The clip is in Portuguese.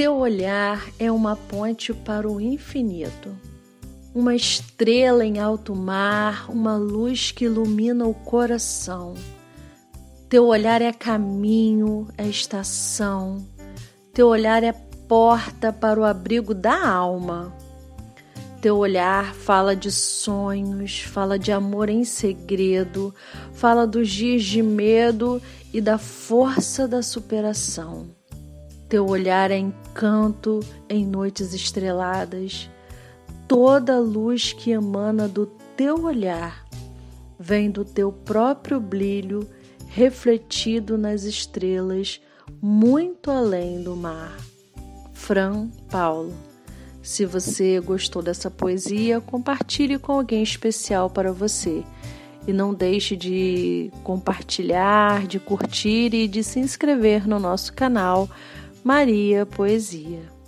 Teu olhar é uma ponte para o infinito, uma estrela em alto mar, uma luz que ilumina o coração. Teu olhar é caminho, é estação, teu olhar é porta para o abrigo da alma. Teu olhar fala de sonhos, fala de amor em segredo, fala dos dias de medo e da força da superação. Teu olhar é encanto em noites estreladas. Toda luz que emana do teu olhar vem do teu próprio brilho refletido nas estrelas, muito além do mar. Fran Paulo se você gostou dessa poesia, compartilhe com alguém especial para você. E não deixe de compartilhar, de curtir e de se inscrever no nosso canal Maria Poesia.